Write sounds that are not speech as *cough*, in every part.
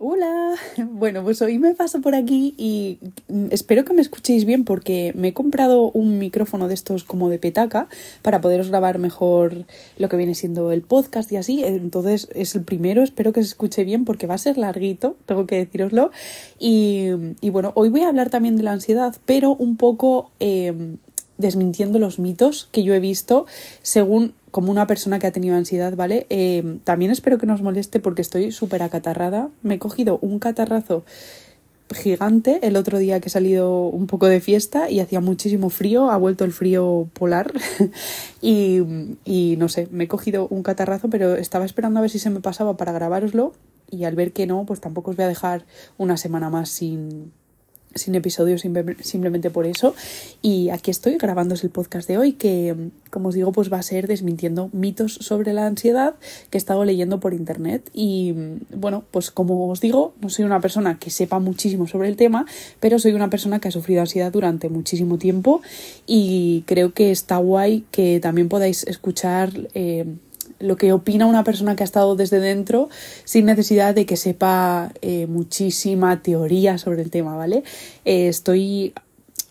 Hola, *laughs* bueno, pues hoy me paso por aquí y espero que me escuchéis bien porque me he comprado un micrófono de estos como de petaca para poderos grabar mejor lo que viene siendo el podcast y así. Entonces es el primero, espero que se escuche bien porque va a ser larguito, tengo que deciroslo. Y, bueno, hoy voy a hablar también de la ansiedad, pero un poco eh, desmintiendo los mitos que yo he visto según como una persona que ha tenido ansiedad, ¿vale? Eh, también espero que no os moleste porque estoy súper acatarrada. Me he cogido un catarrazo gigante el otro día que he salido un poco de fiesta y hacía muchísimo frío, ha vuelto el frío polar *laughs* y, y no sé, me he cogido un catarrazo pero estaba esperando a ver si se me pasaba para grabároslo y al ver que no, pues tampoco os voy a dejar una semana más sin, sin episodios simplemente por eso. Y aquí estoy grabando el podcast de hoy que, como os digo, pues va a ser desmintiendo mitos sobre la ansiedad que he estado leyendo por internet. Y bueno, pues como os digo, no soy una persona que sepa muchísimo sobre el tema, pero soy una persona que ha sufrido ansiedad durante muchísimo tiempo y creo que está guay que también podáis escuchar eh, lo que opina una persona que ha estado desde dentro sin necesidad de que sepa eh, muchísima teoría sobre el tema, ¿vale? Eh, estoy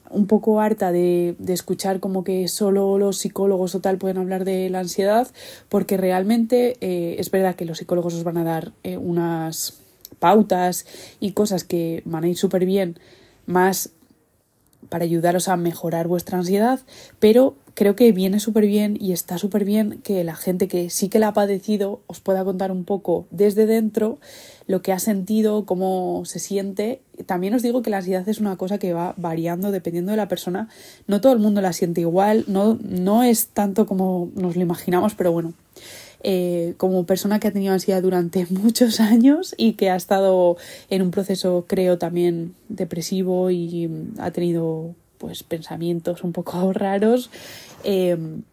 un poco harta de, de, escuchar como que solo los psicólogos o tal pueden hablar de la ansiedad, porque realmente eh, es verdad que los psicólogos os van a dar unas pautas y cosas que van a ir súper bien, más para ayudaros a mejorar vuestra ansiedad, pero creo que viene súper bien y está súper bien que la gente que sí que la ha padecido os pueda contar un poco desde dentro lo que ha sentido, cómo se siente. También os digo que la ansiedad es una cosa que va variando dependiendo de la persona. No todo el mundo la siente igual, no, no es tanto como nos lo imaginamos, pero bueno. Eh, como persona que ha tenido ansiedad durante *laughs* muchos años y que ha estado en un proceso, creo, también depresivo y ha tenido pues pensamientos un poco *laughs* raros. Em,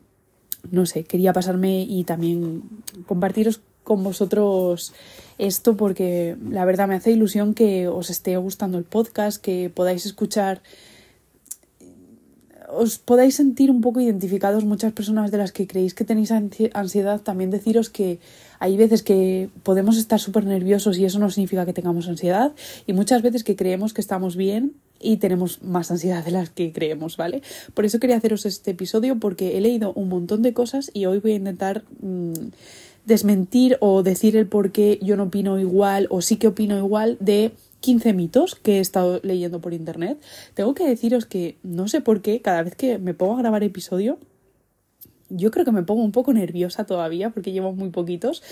no sé, quería pasarme y también compartiros con vosotros esto porque la verdad me hace ilusión que os esté gustando el podcast, que podáis escuchar os podáis sentir un poco identificados muchas personas de las que creéis que tenéis ansiedad, también deciros que hay veces que podemos estar súper nerviosos y eso no significa que tengamos ansiedad y muchas veces que creemos que estamos bien y tenemos más ansiedad de las que creemos, ¿vale? Por eso quería haceros este episodio porque he leído un montón de cosas y hoy voy a intentar mmm, desmentir o decir el por qué yo no opino igual o sí que opino igual de 15 mitos que he estado leyendo por internet. Tengo que deciros que no sé por qué, cada vez que me pongo a grabar episodio, yo creo que me pongo un poco nerviosa todavía porque llevo muy poquitos,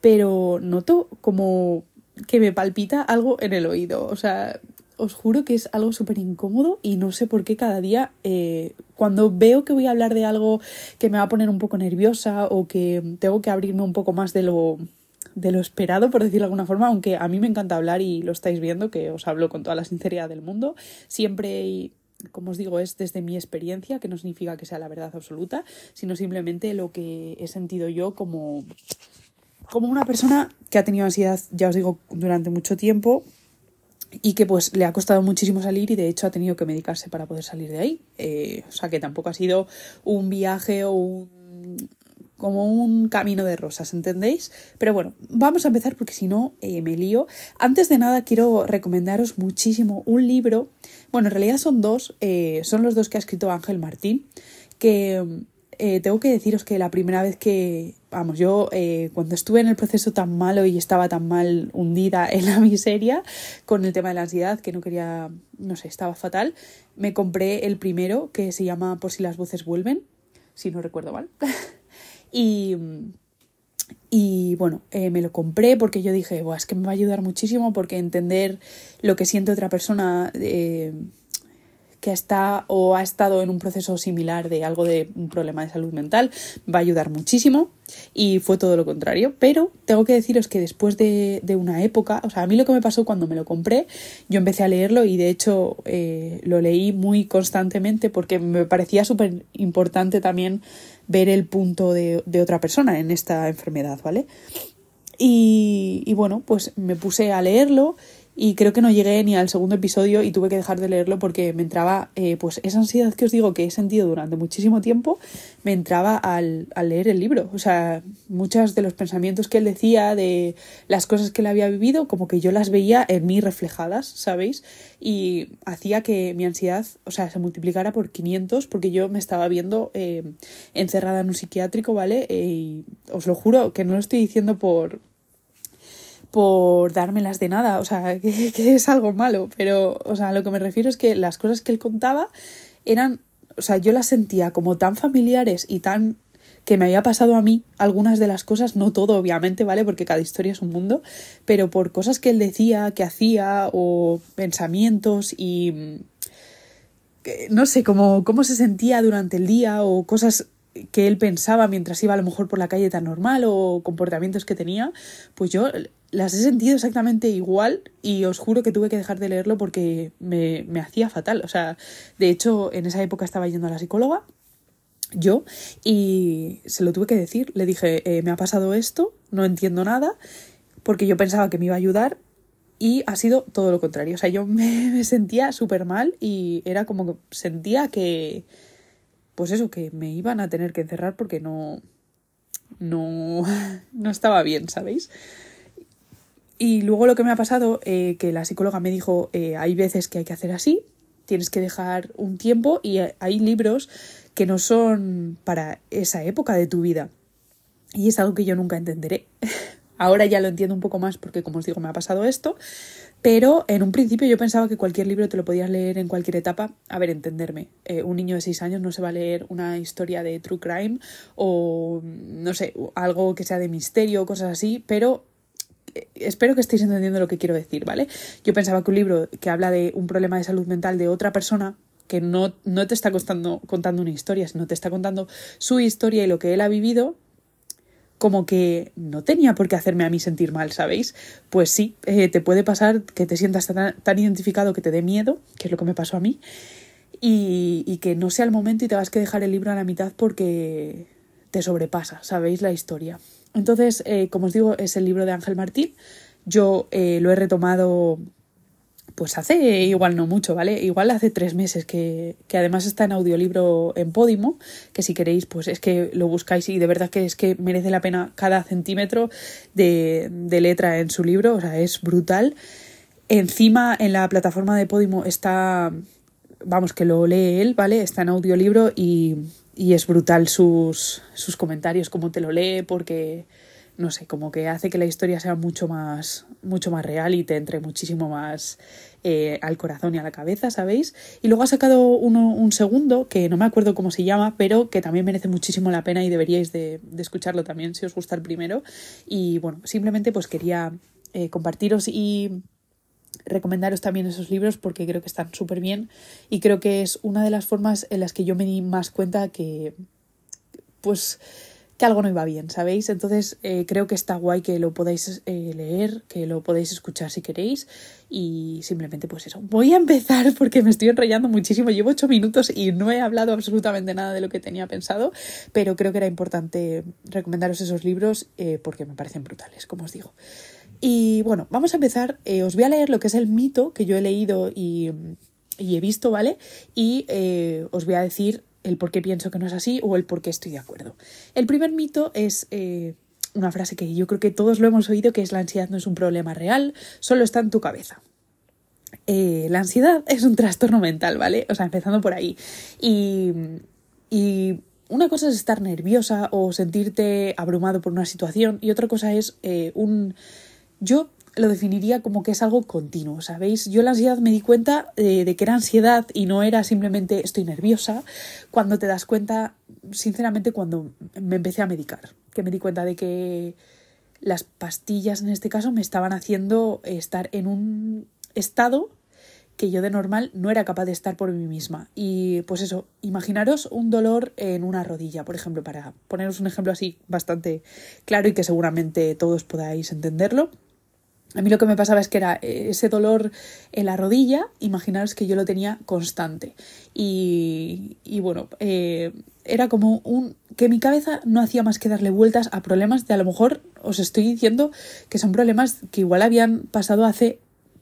pero noto como que me palpita algo en el oído. O sea, os juro que es algo súper incómodo y no sé por qué cada día eh, cuando veo que voy a hablar de algo que me va a poner un poco nerviosa o que tengo que abrirme un poco más de lo de lo esperado, por decirlo de alguna forma, aunque a mí me encanta hablar y lo estáis viendo, que os hablo con toda la sinceridad del mundo, siempre como os digo, es desde mi experiencia, que no significa que sea la verdad absoluta, sino simplemente lo que he sentido yo como, como una persona que ha tenido ansiedad, ya os digo, durante mucho tiempo y que pues le ha costado muchísimo salir y de hecho ha tenido que medicarse para poder salir de ahí. Eh, o sea que tampoco ha sido un viaje o un como un camino de rosas, ¿entendéis? Pero bueno, vamos a empezar porque si no eh, me lío. Antes de nada quiero recomendaros muchísimo un libro, bueno, en realidad son dos, eh, son los dos que ha escrito Ángel Martín, que tengo que deciros que la primera vez que, vamos, yo cuando estuve en el proceso tan malo y estaba tan mal hundida *laughs* en la miseria con el tema de la ansiedad, que no quería, no sé, estaba fatal, me compré el primero que se llama Por si las voces vuelven, si no recuerdo mal. *laughs* Y, y bueno, eh, me lo compré porque yo dije, es que me va a ayudar muchísimo porque entender lo que siente otra persona eh, que está o ha estado en un proceso similar de algo de un problema de salud mental va a ayudar muchísimo y fue todo lo contrario. Pero tengo que deciros que después de, de una época, o sea, a mí lo que me pasó cuando me lo compré, yo empecé a leerlo y de hecho eh, lo leí muy constantemente porque me parecía súper importante también ver el punto de, de otra persona en esta enfermedad, ¿vale? Y, y, bueno, pues me puse a leerlo y creo que no llegué ni al segundo episodio y tuve que dejar de leerlo porque me entraba, eh, pues esa ansiedad que os digo que he sentido durante muchísimo tiempo, me entraba al, al leer el libro. O sea, muchos de los pensamientos que él decía, de las cosas que él había vivido, como que yo las veía en mí reflejadas, ¿sabéis? Y hacía que mi ansiedad, o sea, se multiplicara por 500 porque yo me estaba viendo eh, encerrada en un psiquiátrico, ¿vale? Eh, y os lo juro que no lo estoy diciendo por por dármelas de nada, o sea, *laughs* que, que, es algo malo, pero, o sea, lo que me refiero es que las cosas que él contaba eran, o sea, yo las sentía como tan familiares y tan que me había pasado a mí algunas de las cosas, no todo obviamente, ¿vale? Porque cada historia es un mundo, pero por cosas que él decía, que hacía o pensamientos y no sé, cómo, cómo se sentía durante el día o cosas que él pensaba mientras iba a lo mejor por la calle tan normal o comportamientos que tenía, pues yo las he sentido exactamente igual y os juro que tuve que dejar de leerlo porque me, me hacía fatal. O sea, de hecho, en esa época estaba yendo a la psicóloga yo y se lo tuve que decir. Le dije, eh, me ha pasado esto, no entiendo nada, porque yo pensaba que me iba a ayudar y ha sido todo lo contrario. O sea, yo me, *laughs* sentía súper mal y era como que sentía que, pues eso, que me iban a tener que encerrar porque no, no, *laughs* no estaba bien, ¿sabéis? Y luego lo que me ha pasado, eh, que la psicóloga me dijo, eh, hay veces que hay que hacer así, tienes que dejar un tiempo y hay libros que no son para esa época de tu vida. Y es algo que yo nunca entenderé. *laughs* Ahora ya lo entiendo un poco más porque, como os digo, me ha pasado esto. Pero en un principio yo pensaba que cualquier libro te lo podías leer en cualquier etapa. A ver, entenderme. Eh, un niño de 6 años no se va a leer una historia de true crime o, no sé, algo que sea de misterio o cosas así. Pero eh, espero que estéis entendiendo lo que quiero decir, ¿vale? Yo pensaba que un libro que habla de un problema de salud mental de otra persona que no, no te está contando, contando una historia, sino te está contando su historia y lo que él ha vivido, como que no tenía por qué hacerme a mí sentir mal, ¿sabéis? Pues sí, eh, te puede pasar que te sientas tan, tan, identificado que te dé miedo, que es lo que me pasó a mí, y, y que no sea el momento y te vas que dejar el libro a la mitad porque te sobrepasa, ¿sabéis? La historia. Entonces, eh, como os digo, es el libro de Ángel Martín. Yo eh, lo he retomado pues hace igual no mucho, ¿vale? Igual hace tres meses que, que, además está en audiolibro en Podimo, que si queréis, pues es que lo buscáis y de verdad que es que merece la pena cada centímetro de, de letra en su libro, o sea, es brutal. Encima en la plataforma de Podimo está, vamos, que lo lee él, ¿vale? Está en audiolibro y, y es brutal sus, sus comentarios, cómo te lo lee, porque no sé, como que hace que la historia sea mucho más, mucho más real y te entre muchísimo más eh, al corazón y a la cabeza, ¿sabéis? Y luego ha sacado uno, un segundo, que no me acuerdo cómo se llama, pero que también merece muchísimo la pena y deberíais de, de escucharlo también si os gusta el primero. Y bueno, simplemente pues quería eh, compartiros y recomendaros también esos libros porque creo que están súper bien y creo que es una de las formas en las que yo me di más cuenta que pues que algo no iba bien, ¿sabéis? Entonces eh, creo que está guay que lo podáis eh, leer, que lo podéis escuchar si queréis y simplemente pues eso. Voy a empezar *laughs* porque me estoy enrollando muchísimo, llevo ocho minutos y no he hablado absolutamente nada de lo que tenía pensado, pero creo que era importante recomendaros esos libros eh, porque me parecen brutales, como os digo. Y bueno, vamos a empezar. Eh, os voy a leer lo que es el mito que yo he leído y, he visto, ¿vale? Y eh, os voy a decir el por qué pienso que no es así o el por qué estoy de acuerdo. El primer mito es eh, una frase que yo creo que todos lo hemos oído, que es la ansiedad no es un problema real, solo está en tu cabeza. La ansiedad es un trastorno mental, ¿vale? O sea, empezando por ahí. Y, y una cosa es estar nerviosa o sentirte abrumado por una situación y otra cosa es un... Yo lo definiría como que es algo continuo, ¿sabéis? Yo la ansiedad me di cuenta de, de, que era ansiedad y no era simplemente estoy nerviosa, cuando te das cuenta, sinceramente, cuando me empecé a medicar, que me di cuenta de que las pastillas en este caso me estaban haciendo estar en un estado que yo de normal no era capaz de estar por mí misma. Y pues eso, imaginaros un dolor en una rodilla, por ejemplo, para poneros un ejemplo así bastante claro y que seguramente todos podáis entenderlo. A mí lo que me pasaba es que era eh, ese dolor en la rodilla, imaginaros que yo lo tenía constante. Y, y bueno, eh, era como un... que mi cabeza no hacía más que darle vueltas a problemas de a lo mejor os estoy diciendo que son problemas que igual habían pasado hace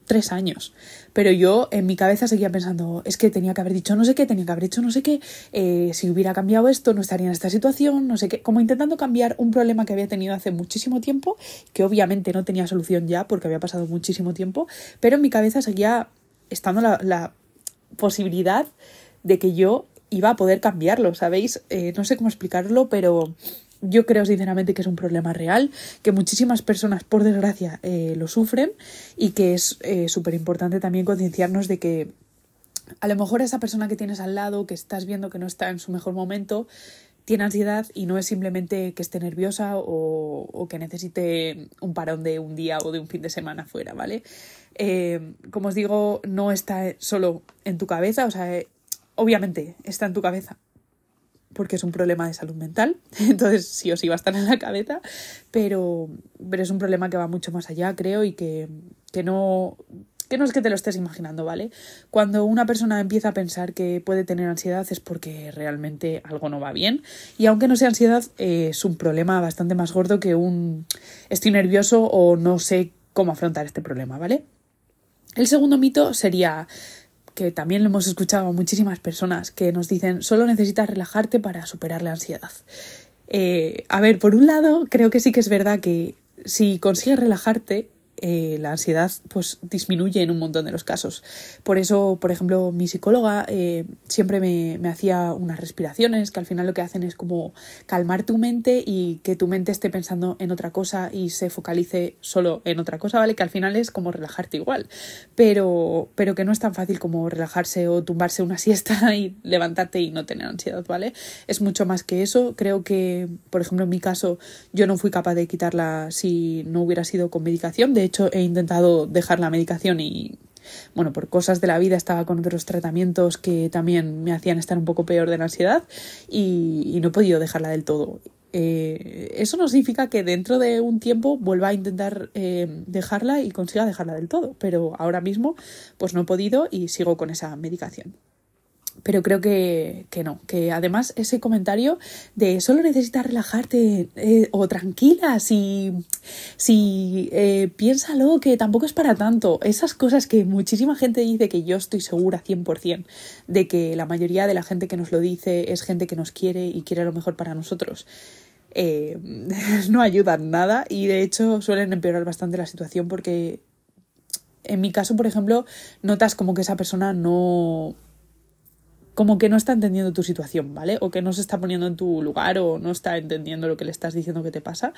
tres años. Pero yo en mi cabeza seguía pensando, es que tenía que haber dicho no sé qué, tenía que haber hecho no sé qué, eh, si hubiera cambiado esto no estaría en esta situación, no sé qué, como intentando cambiar un problema que había tenido hace muchísimo tiempo, que obviamente no tenía solución ya porque había pasado muchísimo tiempo, pero en mi cabeza seguía estando la, posibilidad de que yo iba a poder cambiarlo, ¿sabéis? Eh, no sé cómo explicarlo, pero yo creo sinceramente que es un problema real, que muchísimas personas, por desgracia, eh, lo sufren y que es eh, súper importante también concienciarnos de que a lo mejor esa persona que tienes al lado, que estás viendo que no está en su mejor momento, tiene ansiedad y no es simplemente que esté nerviosa o, o que necesite un parón de un día o de un fin de semana fuera, ¿vale? como os digo, no está solo en tu cabeza, o sea, obviamente está en tu cabeza porque es un problema de salud mental, *laughs* entonces sí o sí va a estar en la cabeza, pero, pero es un problema que va mucho más allá, creo, y que, que no que no es que te lo estés imaginando, ¿vale? Cuando una persona empieza a pensar que puede tener ansiedad es porque realmente algo no va bien. Y aunque no sea ansiedad, eh, es un problema bastante más gordo que un estoy nervioso o no sé cómo afrontar este problema, ¿vale? El segundo mito sería que también lo hemos escuchado a muchísimas personas que nos dicen solo necesitas relajarte para superar la ansiedad. Eh, a ver, por un lado, creo que sí que es verdad que si consigues relajarte, eh, la ansiedad pues disminuye en un montón de los casos. Por eso, por ejemplo, mi psicóloga eh, siempre me, me, hacía unas respiraciones que al final lo que hacen es como calmar tu mente y que tu mente esté pensando en otra cosa y se focalice solo en otra cosa, ¿vale? Que al final es como relajarte igual, pero, pero que no es tan fácil como relajarse o tumbarse una siesta *laughs* y levantarte y no tener ansiedad, ¿vale? Es mucho más que eso. Creo que, por ejemplo, en mi caso, yo no fui capaz de quitarla si no hubiera sido con medicación. De hecho, he intentado dejar la medicación y, bueno, por cosas de la vida estaba con otros tratamientos que también me hacían estar un poco peor de la ansiedad y, no he podido dejarla del todo. Eh, eso no significa que dentro de un tiempo vuelva a intentar eh, dejarla y consiga dejarla del todo, pero ahora mismo pues no he podido y sigo con esa medicación pero creo que, que, no, que además ese comentario de solo necesitas relajarte eh, o tranquila, si, si eh, piénsalo que tampoco es para tanto, esas cosas que muchísima gente dice que yo estoy segura 100% de que la mayoría de la gente que nos lo dice es gente que nos quiere y quiere lo mejor para nosotros. Eh, *laughs* no ayudan nada y de hecho suelen empeorar bastante la situación porque en mi caso, por ejemplo, notas como que esa persona no como que no está entendiendo tu situación, ¿vale? O que no se está poniendo en tu lugar o no está entendiendo lo que le estás diciendo que te pasa.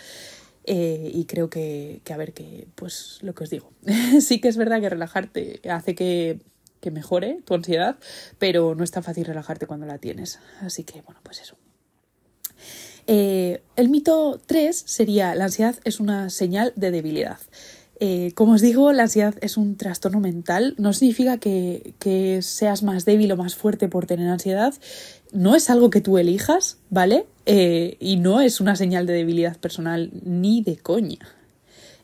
Eh, y creo que, a ver, que, pues lo que os digo, *laughs* sí que es verdad que relajarte hace que, que mejore tu ansiedad, pero no es tan fácil relajarte cuando la tienes. Así que, bueno, pues eso. Eh, el mito 3 sería la ansiedad es una señal de debilidad. Eh, como os digo, la ansiedad es un trastorno mental. No significa que, que, seas más débil o más fuerte por tener ansiedad. No es algo que tú elijas, ¿vale? Eh, y no es una señal de debilidad personal ni de coña.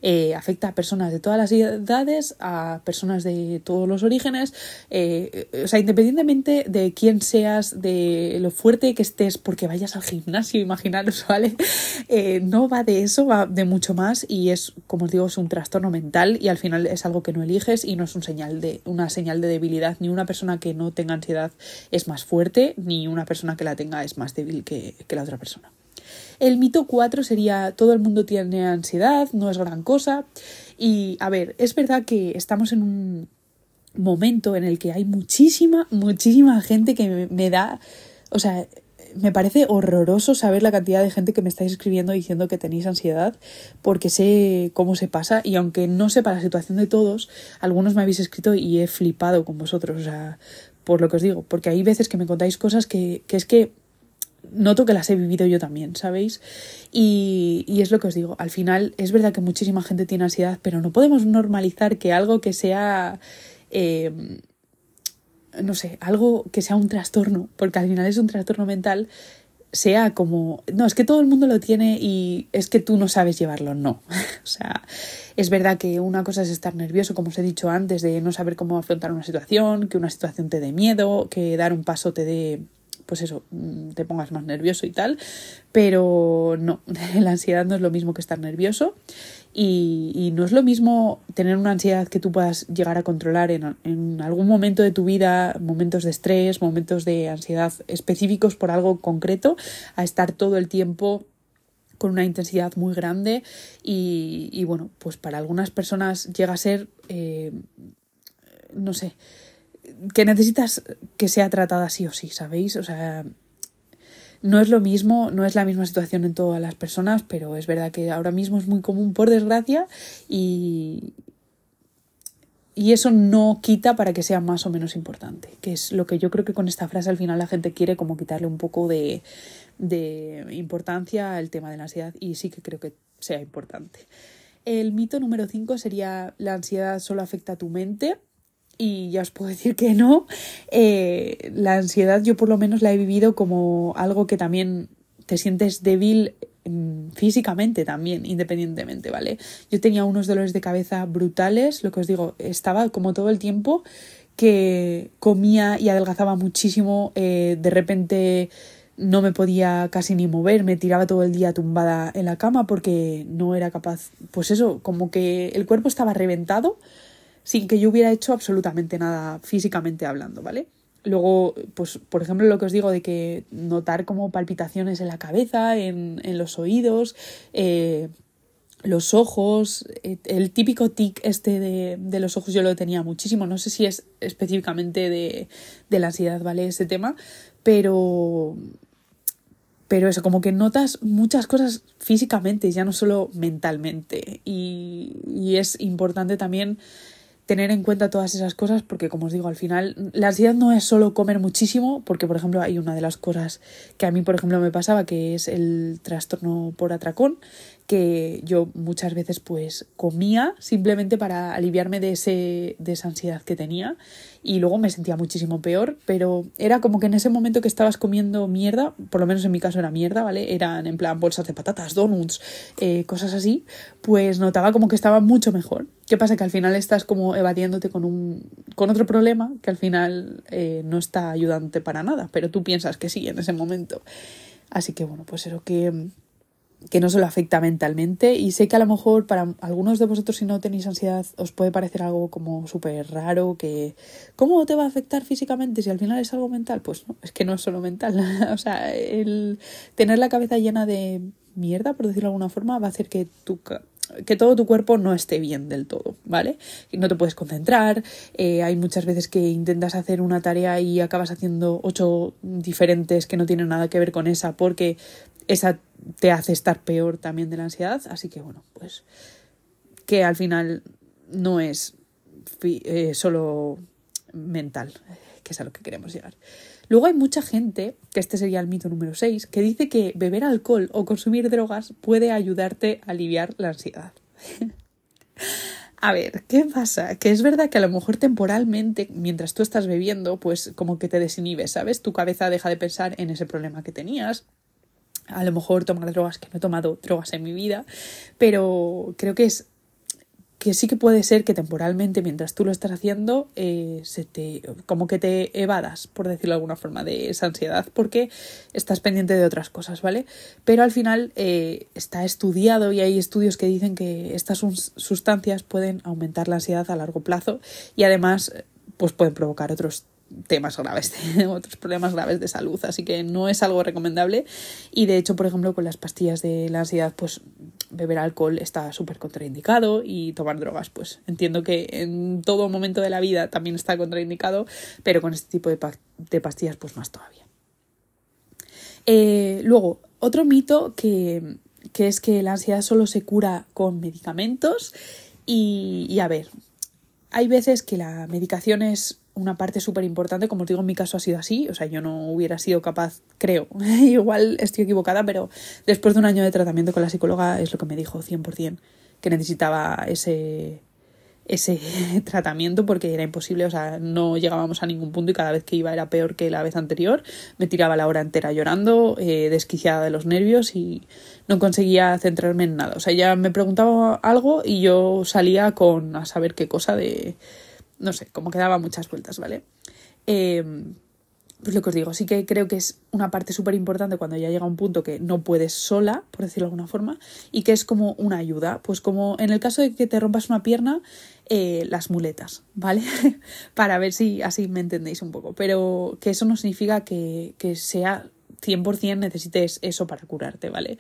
Eh, afecta a personas de todas las edades, a personas de todos los orígenes, eh, o sea, independientemente de quién seas, de lo fuerte que estés porque vayas al gimnasio, *laughs* imaginaros, ¿vale? Eh, no va de eso, va de mucho más y es, como os digo, es un trastorno mental y al final es algo que no eliges y no es un señal de, una señal de debilidad, ni una persona que no tenga ansiedad es más fuerte, ni una persona que la tenga es más débil que la otra persona. El mito 4 sería todo el mundo tiene ansiedad, no es gran cosa. Y a ver, es verdad que estamos en un momento en el que hay muchísima, muchísima gente que me, da, o sea, me parece horroroso saber la cantidad de gente que me estáis escribiendo diciendo que tenéis ansiedad, porque sé cómo se pasa y aunque no sepa la situación de todos, algunos me habéis escrito y he flipado con vosotros, o sea, por lo que os digo, porque hay veces que me contáis cosas que, que es que noto que las he vivido yo también, ¿sabéis? Y, y, es lo que os digo, al final es verdad que muchísima gente tiene ansiedad, pero no podemos normalizar que algo que sea... Eh, no sé, algo que sea un trastorno, porque al final es un trastorno mental, sea como, no, es que todo el mundo lo tiene y es que tú no sabes llevarlo, no. *laughs* o sea, es verdad que una cosa es estar nervioso, como os he dicho antes, de no saber cómo afrontar una situación, que una situación te dé miedo, que dar un paso te dé pues eso, mm, te pongas más nervioso y tal, pero no, *laughs* la ansiedad no es lo mismo que estar nervioso Y, no es lo mismo tener una ansiedad que tú puedas llegar a controlar en, algún momento de tu vida, momentos de estrés, momentos de ansiedad específicos por algo concreto, a estar todo el tiempo con una intensidad muy grande y, y bueno, pues para algunas personas llega a ser, eh, no sé, que necesitas que sea tratada sí o sí, ¿sabéis? O sea, no es lo mismo, no es la misma situación en todas las personas, pero es verdad que ahora mismo es muy común, por desgracia, y, y eso no quita para que sea más o menos importante, que es lo que yo creo que con esta frase al final la gente quiere como quitarle un poco de, de importancia al tema de la ansiedad y sí que creo que sea importante. El mito número 5 sería la ansiedad solo afecta a tu mente y ya os puedo *laughs* decir que no. Eh, la ansiedad yo por lo menos la he vivido como algo que también te sientes débil mm, físicamente también, independientemente, ¿vale? Yo tenía unos dolores de cabeza brutales, lo que os digo, estaba como todo el tiempo que comía y adelgazaba muchísimo, eh, de repente no me podía casi ni mover, me tiraba todo el día tumbada en la cama porque no era capaz, pues eso, como que el cuerpo estaba reventado sin que yo hubiera hecho absolutamente nada físicamente hablando, ¿vale? Luego, pues, por ejemplo, lo que os digo de que notar como palpitaciones en la cabeza, en, en los oídos, eh, los ojos, eh, el típico tic este de, de, los ojos yo lo tenía muchísimo, no sé si es específicamente de, de la ansiedad, ¿vale? Ese tema, pero pero eso, como que notas muchas cosas físicamente, ya no solo mentalmente. Y, y es importante también tener en cuenta todas esas cosas porque como os digo al final la ansiedad no es solo comer muchísimo porque por ejemplo hay una de las cosas que a mí por ejemplo me pasaba que es el trastorno por atracón que yo muchas veces pues comía simplemente para aliviarme de ese de esa ansiedad que tenía y luego me sentía muchísimo peor, pero era como que en ese momento que estabas comiendo mierda, por lo menos en mi caso era mierda, ¿vale? Eran en plan bolsas de patatas, donuts, eh, cosas así, pues notaba como que estaba mucho mejor. ¿Qué pasa? Que al final estás como evadiéndote con un con otro problema que al final eh, no está ayudante para nada, pero tú piensas que sí en ese momento. Así que bueno, pues eso que que no solo afecta mentalmente y sé que a lo mejor para algunos de vosotros si no tenéis ansiedad os puede parecer algo como súper raro que ¿cómo te va a afectar físicamente si al final es algo mental? Pues no, es que no es solo mental, *laughs* o sea, el tener la cabeza llena de mierda, por decirlo de alguna forma, va a hacer que tu que todo tu cuerpo no esté bien del todo, ¿vale? No te puedes concentrar, eh, hay muchas veces que intentas hacer una tarea y acabas haciendo ocho diferentes que no tienen nada que ver con esa porque esa te hace estar peor también de la ansiedad. Así que bueno, pues que al final no es eh, solo mental, que es a lo que queremos llegar. Luego hay mucha gente, que este sería el mito número 6, que dice que beber alcohol o consumir drogas puede ayudarte a aliviar la ansiedad. *laughs* a ver, ¿qué pasa? Que es verdad que a lo mejor temporalmente, mientras tú estás bebiendo, pues como que te desinhibes, ¿sabes? Tu cabeza deja de pensar en ese problema que tenías a lo mejor tomar drogas, que no he tomado drogas en mi vida, pero creo que es que sí que puede ser que temporalmente, mientras tú lo estás haciendo, eh, se te, como que te evadas, por decirlo de alguna forma, de esa ansiedad, porque estás pendiente de otras cosas, ¿vale? Pero al final eh, está estudiado y hay estudios que dicen que estas sustancias pueden aumentar la ansiedad a largo plazo y además pues pueden provocar otros temas graves, *laughs* otros problemas graves de salud, así que no es algo recomendable y de hecho, por ejemplo, con las pastillas de la ansiedad, pues beber alcohol está súper contraindicado y tomar drogas, pues entiendo que en todo momento de la vida también está contraindicado, pero con este tipo de, de pastillas, pues más todavía. Eh, luego, otro mito que, que, es que la ansiedad solo se cura con medicamentos y, y a ver, hay veces que la medicación es una parte súper importante, como os digo, en mi caso ha sido así, o sea, yo no hubiera sido capaz, creo, *laughs* igual estoy equivocada, pero después de un año de tratamiento con la psicóloga es lo que me dijo 100%, que necesitaba ese, ese *laughs* tratamiento porque era imposible, o sea, no llegábamos a ningún punto y cada vez que iba era peor que la vez anterior, me tiraba la hora entera llorando, eh, desquiciada de los nervios y no conseguía centrarme en nada, o sea, ya me preguntaba algo y yo salía con a saber qué cosa de no sé, como que daba muchas vueltas, ¿vale? Eh, pues lo que os digo, sí que creo que es una parte súper importante cuando ya llega un punto que no puedes sola, por decirlo de alguna forma, y que es como una ayuda. Pues como en el caso de que te rompas una pierna, eh, las muletas, ¿vale? *laughs* Para ver si así me entendéis un poco. Pero que eso no significa que, que sea 100% necesites eso para curarte, ¿vale?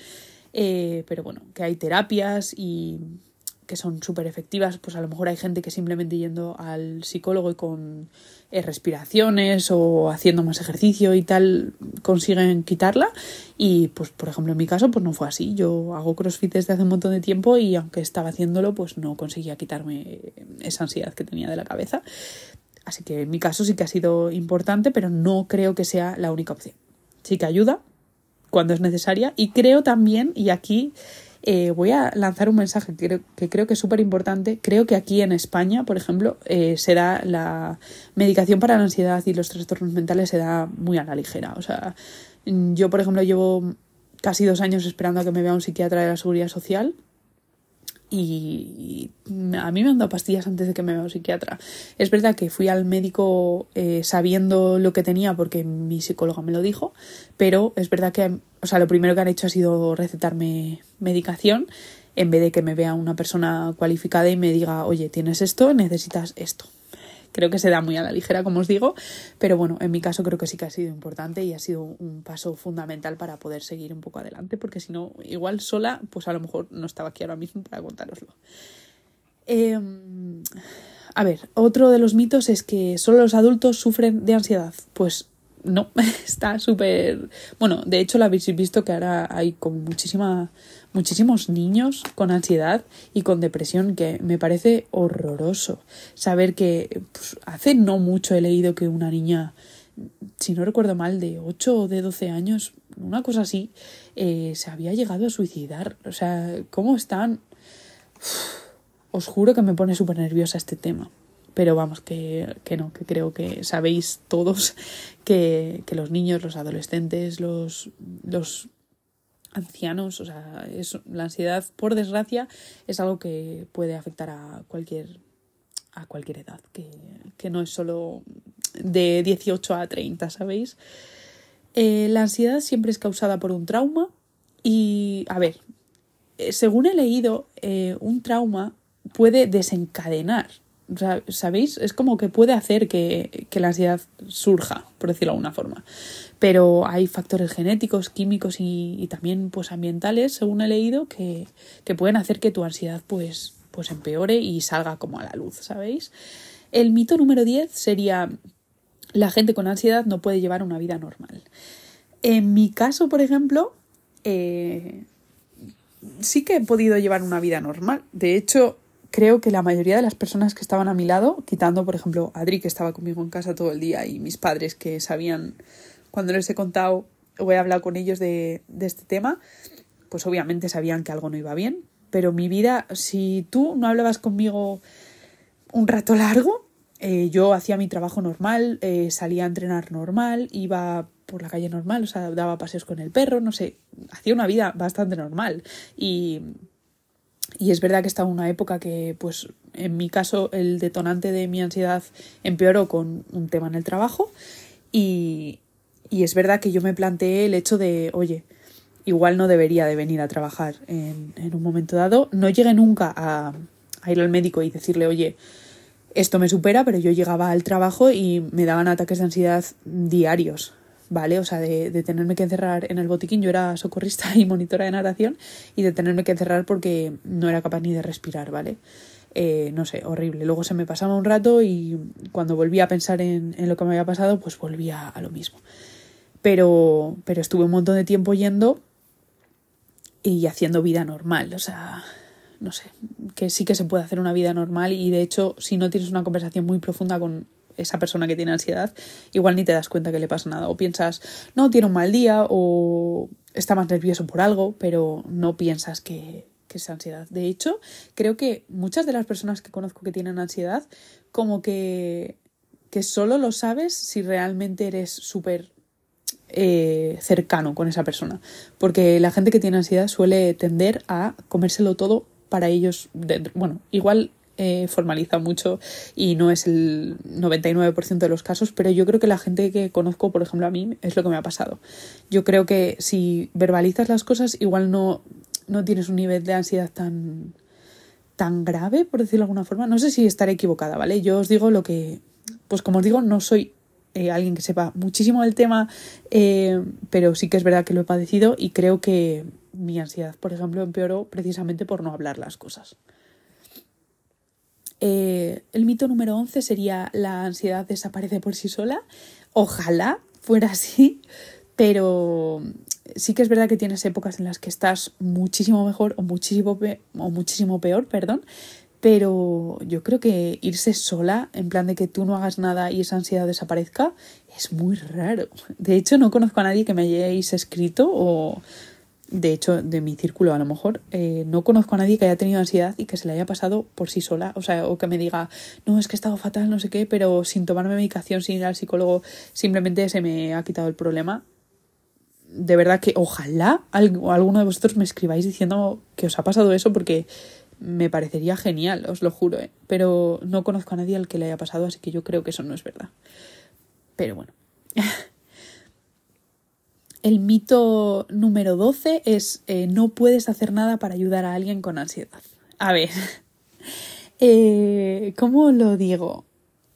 Eh, pero bueno, que hay terapias y que son súper efectivas, pues a lo mejor hay gente que simplemente yendo al psicólogo y con eh, respiraciones o haciendo más ejercicio y tal consiguen quitarla. Y pues por ejemplo en mi caso pues no fue así, yo hago crossfit desde hace un montón de tiempo y aunque estaba haciéndolo pues no conseguía quitarme esa ansiedad que tenía de la cabeza, así que en mi caso sí que ha sido importante pero no creo que sea la única opción, sí que ayuda cuando es necesaria y creo también y aquí eh, voy a lanzar un mensaje que creo que, creo que es súper importante. Creo que aquí en España, por ejemplo, eh, se da la medicación para la ansiedad y los trastornos mentales se da muy a la ligera. O sea, yo, por ejemplo, llevo casi dos años esperando a que me vea un psiquiatra de la seguridad social y a mí me han dado pastillas antes de que me vea un psiquiatra. Es verdad que fui al médico eh, sabiendo lo que tenía porque mi psicóloga me lo dijo, pero es verdad que, o sea, lo primero que han hecho ha sido recetarme medicación en vez de que me vea una persona cualificada y me diga, oye, tienes esto, necesitas esto creo que se da muy a la ligera, como os digo, pero bueno, en mi caso creo que sí que ha sido importante y ha sido un paso fundamental para poder seguir un poco adelante, porque si no, igual sola, pues a lo mejor no estaba aquí ahora mismo para contároslo. Em, a ver, otro de los mitos es que solo los adultos sufren de ansiedad. Pues no, *laughs* está súper... Bueno, de hecho lo habéis visto que ahora hay como muchísima muchísimos niños con ansiedad y con depresión, que me parece horroroso. Saber que pues, hace no mucho he leído que una niña, si no recuerdo mal, de 8 o de 12 años, una cosa así, eh, se había llegado a suicidar. O sea, ¿cómo están? os juro que me pone súper nerviosa este tema. Pero vamos, que, que, no, que creo que sabéis todos *laughs* que, que los niños, los adolescentes, los, los ancianos, o sea, es, la ansiedad, por desgracia, es algo que puede afectar a cualquier a cualquier edad, que, que no es solo de 18 a 30, ¿sabéis? Eh, la ansiedad siempre es causada por un trauma y, a ver, eh, según he leído, eh, un trauma puede desencadenar ¿sabéis? Es como que puede hacer que, la ansiedad surja, por decirlo de alguna forma. Pero hay factores genéticos, químicos y, también pues ambientales, según he leído, que, pueden hacer que tu ansiedad pues, pues empeore y salga como a la luz, ¿sabéis? El mito número 10 sería la gente con ansiedad no puede llevar una vida normal. En mi caso, por ejemplo, eh, sí que he podido llevar una vida normal. De hecho, creo que la mayoría de las personas que estaban a mi lado, quitando por ejemplo a Adri que estaba conmigo en casa todo el día y mis padres que sabían, cuando les he contado o he hablado con ellos de, este tema, pues obviamente sabían que algo no iba bien. Pero mi vida, si tú no hablabas conmigo un rato largo, eh, yo hacía mi trabajo normal, eh, salía a entrenar normal, iba por la calle normal, o sea, daba paseos con el perro, no sé, hacía una vida bastante normal. Y y es verdad que estaba una época que, pues, en mi caso, el detonante de mi ansiedad empeoró con un tema en el trabajo. Y, y es verdad que yo me planteé el hecho de, oye, igual no debería de venir a trabajar en, en un momento dado. No llegué nunca a ir al médico y decirle, oye, esto me supera, pero yo llegaba al trabajo y me daban ataques de ansiedad diarios. ¿Vale? O sea, de, de, tenerme que encerrar en el botiquín. Yo era socorrista *laughs* y monitora de natación y de tenerme que encerrar porque no era capaz ni de respirar, ¿vale? Eh, no sé, horrible. Luego se me pasaba un rato y cuando volví a pensar en, en lo que me había pasado, pues volvía a lo mismo. Pero, pero estuve un montón de tiempo yendo y haciendo vida normal, o sea, no sé, que sí que se puede hacer una vida normal y de hecho si no tienes una conversación muy profunda con esa persona que tiene ansiedad, igual ni te das cuenta que le pasa nada. O piensas, no, tiene un mal día o está más nervioso por algo, pero no piensas que, que es ansiedad. De hecho, creo que muchas de las personas que conozco que tienen ansiedad, como que, que solo lo sabes si realmente eres súper eh, cercano con esa persona. Porque la gente que tiene ansiedad suele tender a comérselo todo para ellos. bueno, igual eh, formaliza mucho y no es el 99% de los casos, pero yo creo que la gente que conozco, por ejemplo, a mí, es lo que me ha pasado. Yo creo que si verbalizas las cosas, igual no, no tienes un nivel de ansiedad tan, tan grave, por decirlo de alguna forma. No sé si estaré equivocada, ¿vale? Yo os digo lo que, pues como os digo, no soy eh, alguien que sepa muchísimo del tema, eh, pero sí que es verdad que lo he padecido y creo que mi ansiedad, por ejemplo, empeoró precisamente por no hablar las cosas. Eh, el mito número 11 sería la ansiedad desaparece por sí sola. Ojalá fuera así, pero sí que es verdad que tienes épocas en las que estás muchísimo mejor o muchísimo, o muchísimo peor, perdón, pero yo creo que irse sola, en plan de que tú no hagas nada y esa ansiedad desaparezca, es muy raro. De hecho, no conozco a nadie que me hayáis escrito o de hecho, de mi círculo a lo mejor, eh, no conozco a nadie que haya tenido ansiedad y que se le haya pasado por sí sola, o sea, o que me diga, no, es que he estado fatal, no sé qué, pero sin tomarme medicación, sin ir al psicólogo, simplemente se me ha quitado el problema. De verdad que ojalá alguno de vosotros me escribáis diciendo que os ha pasado eso porque me parecería genial, os lo juro, ¿eh? pero no conozco a nadie al que le haya pasado, así que yo creo que eso no es verdad. Pero bueno. *laughs* El mito número 12 es eh, no puedes hacer nada para ayudar a alguien con ansiedad. A ver, *laughs* eh, ¿cómo lo digo?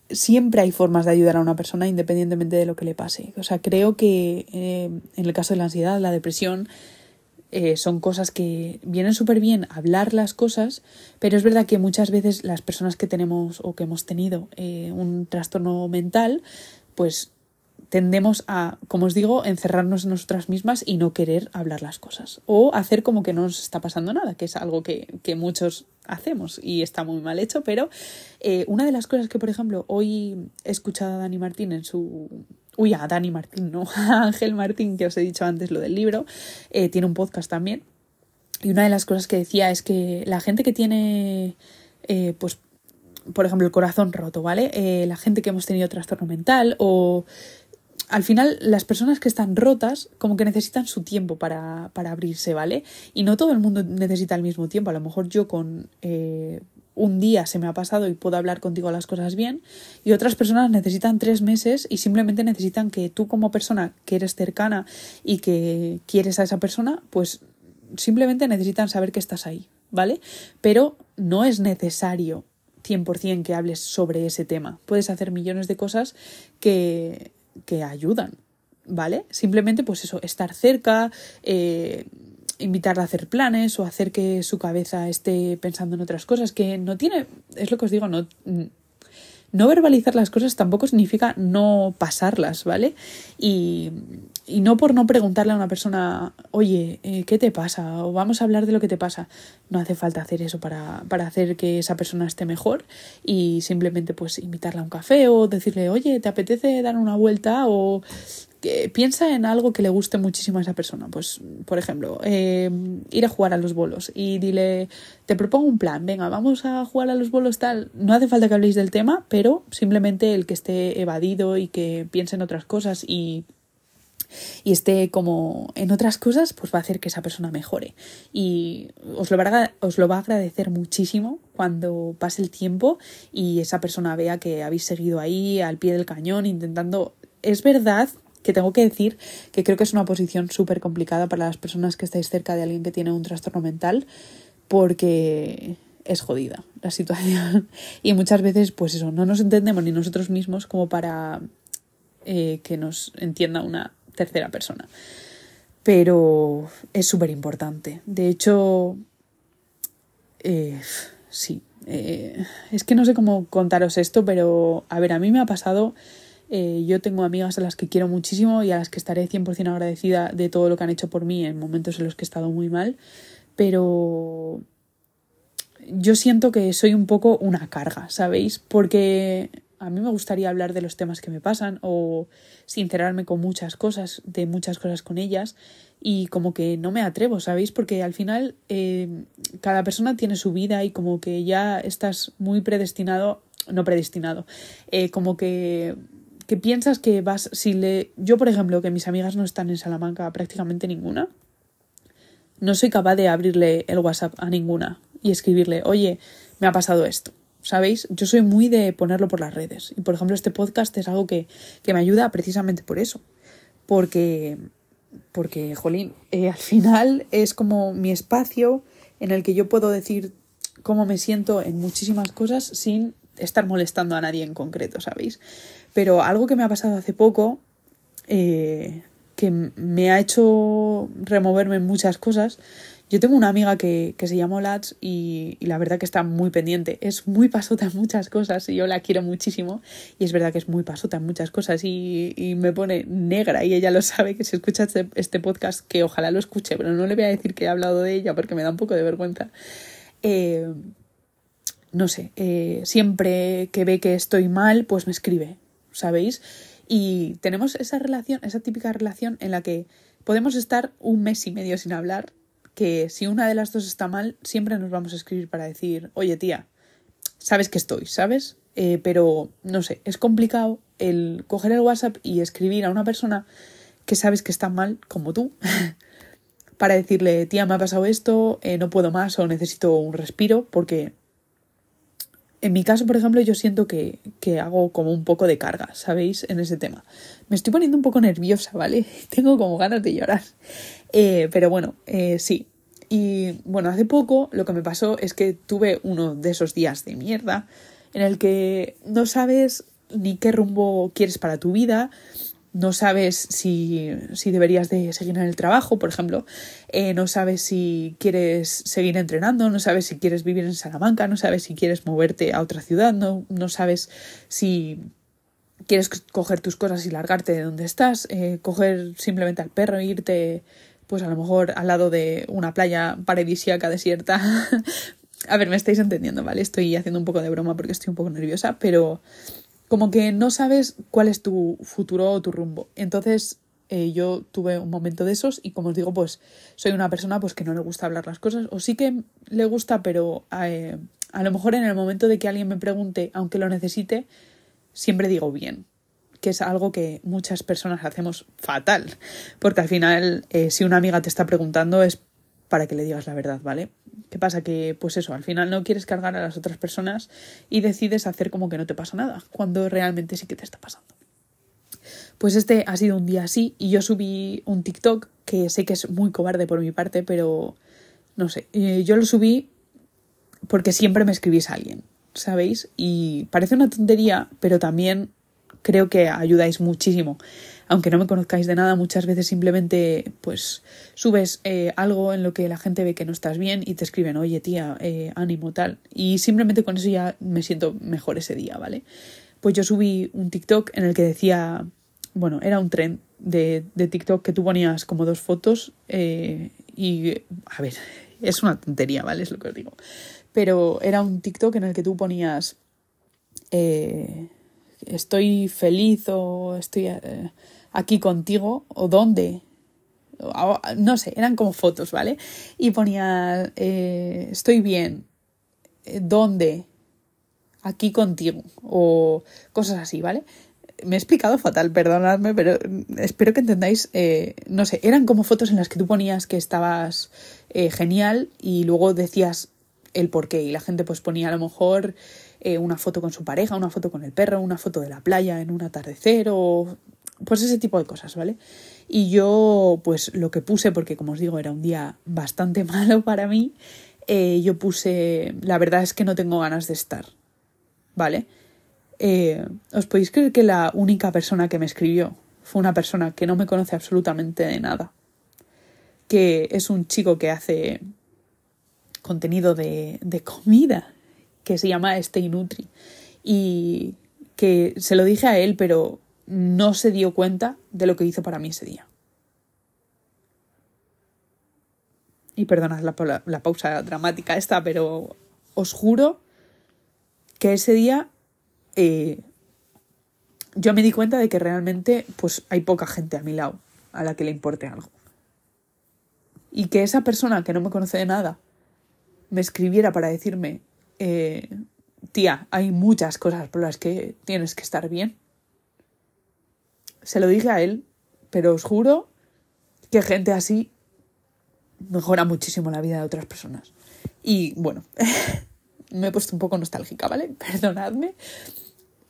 Siempre hay formas de ayudar a una persona independientemente de lo que le pase. O sea, creo que eh, en el caso de la ansiedad, la depresión, son cosas que vienen súper bien hablar las cosas, pero es verdad que muchas veces las personas que tenemos o que hemos tenido un trastorno mental, pues tendemos a, como os digo, encerrarnos en nosotras mismas y no querer hablar las cosas. O hacer como que no nos está pasando nada, que es algo que, muchos hacemos y está muy mal hecho, pero eh, una de las cosas que, por ejemplo, hoy he escuchado a Dani Martín en su... Uy, a Dani Martín, no, *laughs* a Ángel Martín, que os he dicho antes lo del libro, eh, tiene un podcast también. Y una de las cosas que decía es que la gente que tiene, eh, pues, por ejemplo, el corazón roto, ¿vale? la gente que hemos tenido trastorno mental o al final las personas que están rotas como que necesitan su tiempo para, para abrirse, ¿vale? Y no todo el mundo necesita el mismo tiempo. A lo mejor yo con eh, un día se me ha pasado y puedo hablar contigo las cosas bien y otras personas necesitan tres meses y simplemente necesitan que tú como persona que eres cercana y que quieres a esa persona, pues simplemente necesitan saber que estás ahí, ¿vale? Pero no es necesario 100% que hables sobre ese tema. Puedes hacer millones de cosas que que ayudan, ¿vale? Simplemente, pues eso, estar cerca, eh, invitarla a hacer planes o hacer que su cabeza esté pensando en otras cosas que no tiene, es lo que os digo, no, no verbalizar las cosas tampoco significa no pasarlas, ¿vale? Y, y no por no preguntarle a una persona, oye, eh, ¿qué te pasa? O vamos a hablar de lo que te pasa. No hace falta hacer eso para, para hacer que esa persona esté mejor y simplemente pues invitarla a un café o decirle, oye, ¿te apetece dar una vuelta? O que piensa en algo que le guste muchísimo a esa persona. Pues, por ejemplo, eh, ir a jugar a los bolos y dile, te propongo un plan, venga, vamos a jugar a los bolos tal. No hace falta que habléis del tema, pero simplemente el que esté evadido y que piense en otras cosas y y esté como en otras cosas, pues va a hacer que esa persona mejore. Y os lo, va os lo va a agradecer muchísimo cuando pase el tiempo y esa persona vea que habéis seguido ahí al pie del cañón intentando... Es verdad que tengo que decir que creo que es una posición súper complicada para las personas que estáis cerca de alguien que tiene un trastorno mental porque es jodida la situación *laughs* y muchas veces pues eso, no nos entendemos ni nosotros mismos como para eh, que nos entienda una tercera persona. Pero es súper importante. De hecho, eh, sí. Eh, es que no sé cómo contaros esto, pero a ver, a mí me ha pasado. Eh, yo tengo amigas a las que quiero muchísimo y a las que estaré 100% agradecida de todo lo que han hecho por mí en momentos en los que he estado muy mal, pero yo siento que soy un poco una carga, ¿sabéis? Porque a mí me gustaría hablar de los temas que me pasan o sincerarme con muchas cosas, de muchas cosas con ellas y como que no me atrevo, ¿sabéis? Porque al final eh, cada persona tiene su vida y como que ya estás muy predestinado, no predestinado, eh, como que que piensas que vas, si le... Yo, por ejemplo, que mis amigas no están en Salamanca prácticamente ninguna, no soy capaz de abrirle el WhatsApp a ninguna y escribirle, oye, me ha pasado esto ¿sabéis? Yo soy muy de ponerlo por las redes. Y por ejemplo, este podcast es algo que, me ayuda precisamente por eso. Porque, porque jolín, eh, al final es como mi espacio en el que yo puedo decir cómo me siento en muchísimas cosas sin estar molestando a nadie en concreto, ¿sabéis? Pero algo que me ha pasado hace poco, eh, que me ha hecho removerme en muchas cosas, yo tengo una amiga que, se llama Lats y, la verdad que está muy pendiente. Es muy pasota en muchas cosas y yo la quiero muchísimo. Y es verdad que es muy pasota en muchas cosas y, me pone negra y ella lo sabe que si escucha este, este, podcast, que ojalá lo escuche, pero no le voy a decir que he hablado de ella porque me da un poco de vergüenza. Eh, no sé, eh, siempre que ve que estoy mal, pues me escribe, ¿sabéis? Y tenemos esa relación, esa típica relación en la que podemos estar un mes y medio sin hablar que si una de las dos está mal, siempre nos vamos a escribir para decir, oye tía, sabes que estoy, ¿sabes? Eh, pero no sé, es complicado el coger el WhatsApp y escribir a una persona que sabes que está mal, como tú, *laughs* para decirle, tía, me ha pasado esto, eh, no puedo más o necesito un respiro, porque en mi caso, por ejemplo, yo siento que, que, hago como un poco de carga, ¿sabéis? En ese tema. Me estoy poniendo un poco nerviosa, ¿vale? *laughs* Tengo como ganas de llorar. Eh, pero bueno, eh, sí. Y bueno, hace poco lo que me pasó es que tuve uno de esos días de mierda en el que no sabes ni qué rumbo quieres para tu vida, no sabes si, si deberías de seguir en el trabajo, por ejemplo, eh, no sabes si quieres seguir entrenando, no sabes si quieres vivir en Salamanca, no sabes si quieres moverte a otra ciudad, no, no sabes si quieres coger tus cosas y largarte de donde estás, coger simplemente al perro e irte pues a lo mejor al lado de una playa paradisíaca desierta. *laughs* a ver, me estáis entendiendo, ¿vale? Estoy haciendo un poco de broma porque estoy un poco nerviosa, pero como que no sabes cuál es tu futuro o tu rumbo. Entonces eh, yo tuve un momento de esos y como os digo, pues soy una persona pues que no le gusta hablar las cosas o sí que le gusta, pero eh, a lo mejor en el momento de que alguien me pregunte, aunque lo necesite, siempre digo bien que es algo que muchas personas hacemos fatal, porque al final eh, si una amiga te está preguntando es para que le digas la verdad, ¿vale? ¿Qué pasa? Que pues eso, al final no quieres cargar a las otras personas y decides hacer como que no te pasa nada, cuando realmente sí que te está pasando. Pues este ha sido un día así y yo subí un TikTok que sé que es muy cobarde por mi parte, pero no sé, eh, yo lo subí porque siempre me escribís a alguien, ¿sabéis? Y parece una tontería, pero también creo que ayudáis muchísimo. Aunque no me conozcáis de nada, muchas veces simplemente pues subes eh, algo en lo que la gente ve que no estás bien y te escriben, oye tía, eh, ánimo tal. Y simplemente con eso ya me siento mejor ese día, ¿vale? Pues yo subí un TikTok en el que decía, bueno, era un tren de, TikTok que tú ponías como dos fotos eh, y, a ver, *laughs* es una tontería, ¿vale? Es lo que os digo. Pero era un TikTok en el que tú ponías... Estoy feliz o estoy aquí contigo o dónde. no sé, eran como fotos, ¿vale? Y ponía, eh, estoy bien, eh, ¿dónde? Aquí contigo o cosas así, ¿vale? Me he explicado fatal, perdonadme, pero espero que entendáis, no sé, eran como fotos en las que tú ponías que estabas genial y luego decías el por qué y la gente pues ponía a lo mejor eh, una foto con su pareja, una foto con el perro, una foto de la playa en un atardecer o pues ese tipo de cosas, ¿vale? Y yo pues lo que puse, porque como os digo era un día bastante *laughs* malo para mí, eh, yo puse, la verdad es que no tengo ganas de estar, ¿vale? Eh, ¿Os podéis creer que la única persona que me escribió fue una persona que no me conoce absolutamente de nada? Que es un chico que hace contenido de, de comida que se llama Stay Nutri. Y que se lo dije a él, pero no se dio cuenta de lo que hizo para mí ese día. Y perdonad la, pausa dramática esta, pero os juro que ese día eh, yo me di cuenta de que realmente pues hay poca gente a mi lado a la que le importe algo. Y que esa persona que no me conoce de nada me escribiera para decirme eh, tía, hay muchas cosas por las que tienes que estar bien. Se lo dije a él, pero os juro que gente así mejora muchísimo la vida de otras personas. Y bueno, *laughs* me he puesto un poco nostálgica, ¿vale? *laughs* Perdonadme.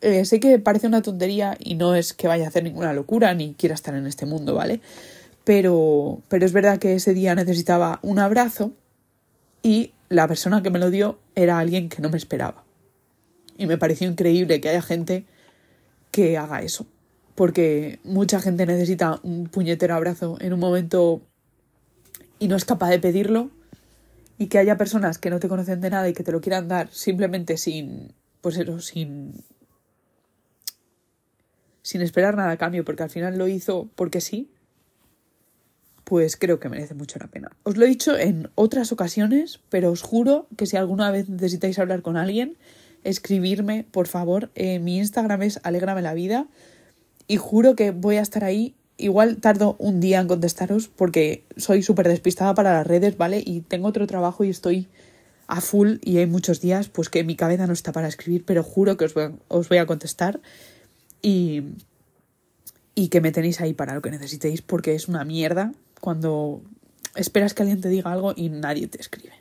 Eh, sé que parece una tontería y no es que vaya a hacer ninguna locura ni quiera estar en este mundo, ¿vale? Pero, pero es verdad que ese día necesitaba un abrazo y la persona que me lo dio era alguien que no me esperaba. Y me pareció increíble que haya gente que haga eso. Porque mucha gente necesita un puñetero abrazo en un momento y no es capaz de pedirlo. Y que haya personas que no te conocen de nada y que te lo quieran dar simplemente sin, pues eso, sin, sin esperar nada a cambio, porque al final lo hizo porque sí, pues creo que merece mucho la pena. Os lo he dicho en otras ocasiones, pero os juro que si alguna vez necesitáis hablar con alguien, escribirme, por favor. Eh, mi Instagram es Alégrame la vida y juro que voy a estar ahí. Igual tardo un día en contestaros porque soy súper despistada para las redes, ¿vale? Y tengo otro trabajo y estoy a full y hay muchos días pues que mi cabeza no está para escribir, pero juro que os voy a, os voy a contestar y, y que me tenéis ahí para lo que necesitéis porque es una mierda cuando esperas que alguien te diga algo y nadie te escribe.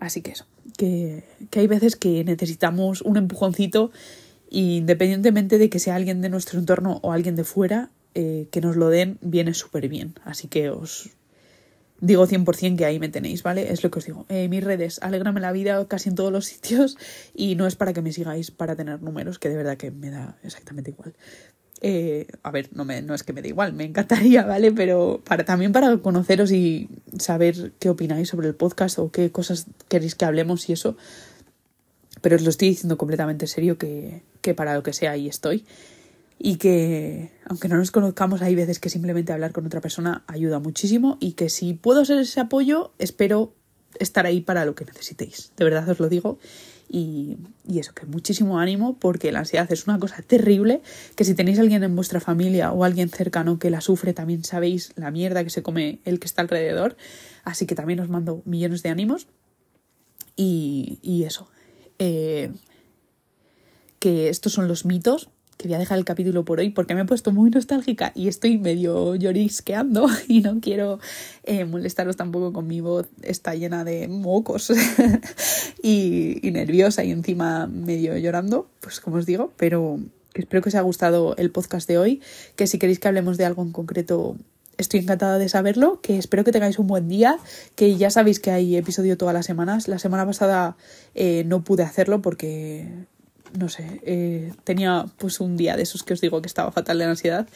Así que eso, que, que hay veces que necesitamos un empujoncito independientemente de que sea alguien de nuestro entorno o alguien de fuera, eh, que nos lo den viene súper bien. Así que os digo 100% que ahí me tenéis, ¿vale? Es lo que os digo. Eh, mis redes, alégrame la vida casi en todos los *laughs* sitios y no es para que me sigáis para tener números, que de verdad que me da exactamente igual. Eh, a ver, no, me, no es que me dé igual, me encantaría, *laughs* ¿vale? Pero para, también para conoceros y saber qué opináis sobre el podcast o qué cosas queréis que hablemos y eso. Pero os lo estoy diciendo completamente serio que, que para lo que sea ahí estoy. Y que, aunque no nos conozcamos, hay veces que simplemente hablar con otra persona ayuda muchísimo. Y que si puedo ser ese apoyo, espero estar ahí para lo que necesitéis. De verdad os lo digo. Y, eso, que muchísimo ánimo porque la ansiedad es una cosa terrible, que si tenéis alguien en vuestra familia o alguien cercano que la sufre, también sabéis la mierda que se come el que está alrededor. Así que también os mando millones de ánimos. Y, y eso. Eh, que estos son los mitos que voy a dejar el capítulo por hoy porque me he puesto muy nostálgica y estoy medio llorisqueando *laughs* y no quiero eh, molestaros tampoco con mi voz está llena de mocos *laughs* y, nerviosa y encima medio llorando, pues como os digo, pero espero que os haya gustado el podcast de hoy, que si queréis que hablemos de algo en concreto estoy encantada de saberlo, que espero que tengáis un buen día, que ya sabéis que hay episodio todas las semanas. La semana pasada eh, no pude hacerlo porque no sé, eh, tenía pues un día de esos que os digo que estaba fatal de ansiedad,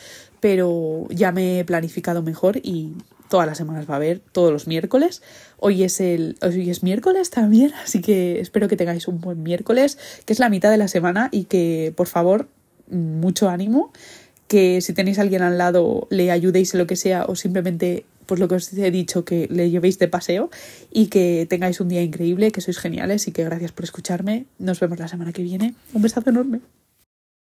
pero ya me he planificado mejor y todas las semanas va a haber, todos los miércoles. Hoy es el hoy es miércoles también, *laughs* así que espero que tengáis un buen miércoles, que es la mitad de la semana y que por favor mucho ánimo, que si tenéis a alguien al lado le ayudéis en lo que sea o simplemente pues lo que os he dicho, que le llevéis de paseo y que tengáis un día increíble, que sois geniales y que gracias por escucharme. Nos vemos la semana que viene. Un besazo enorme.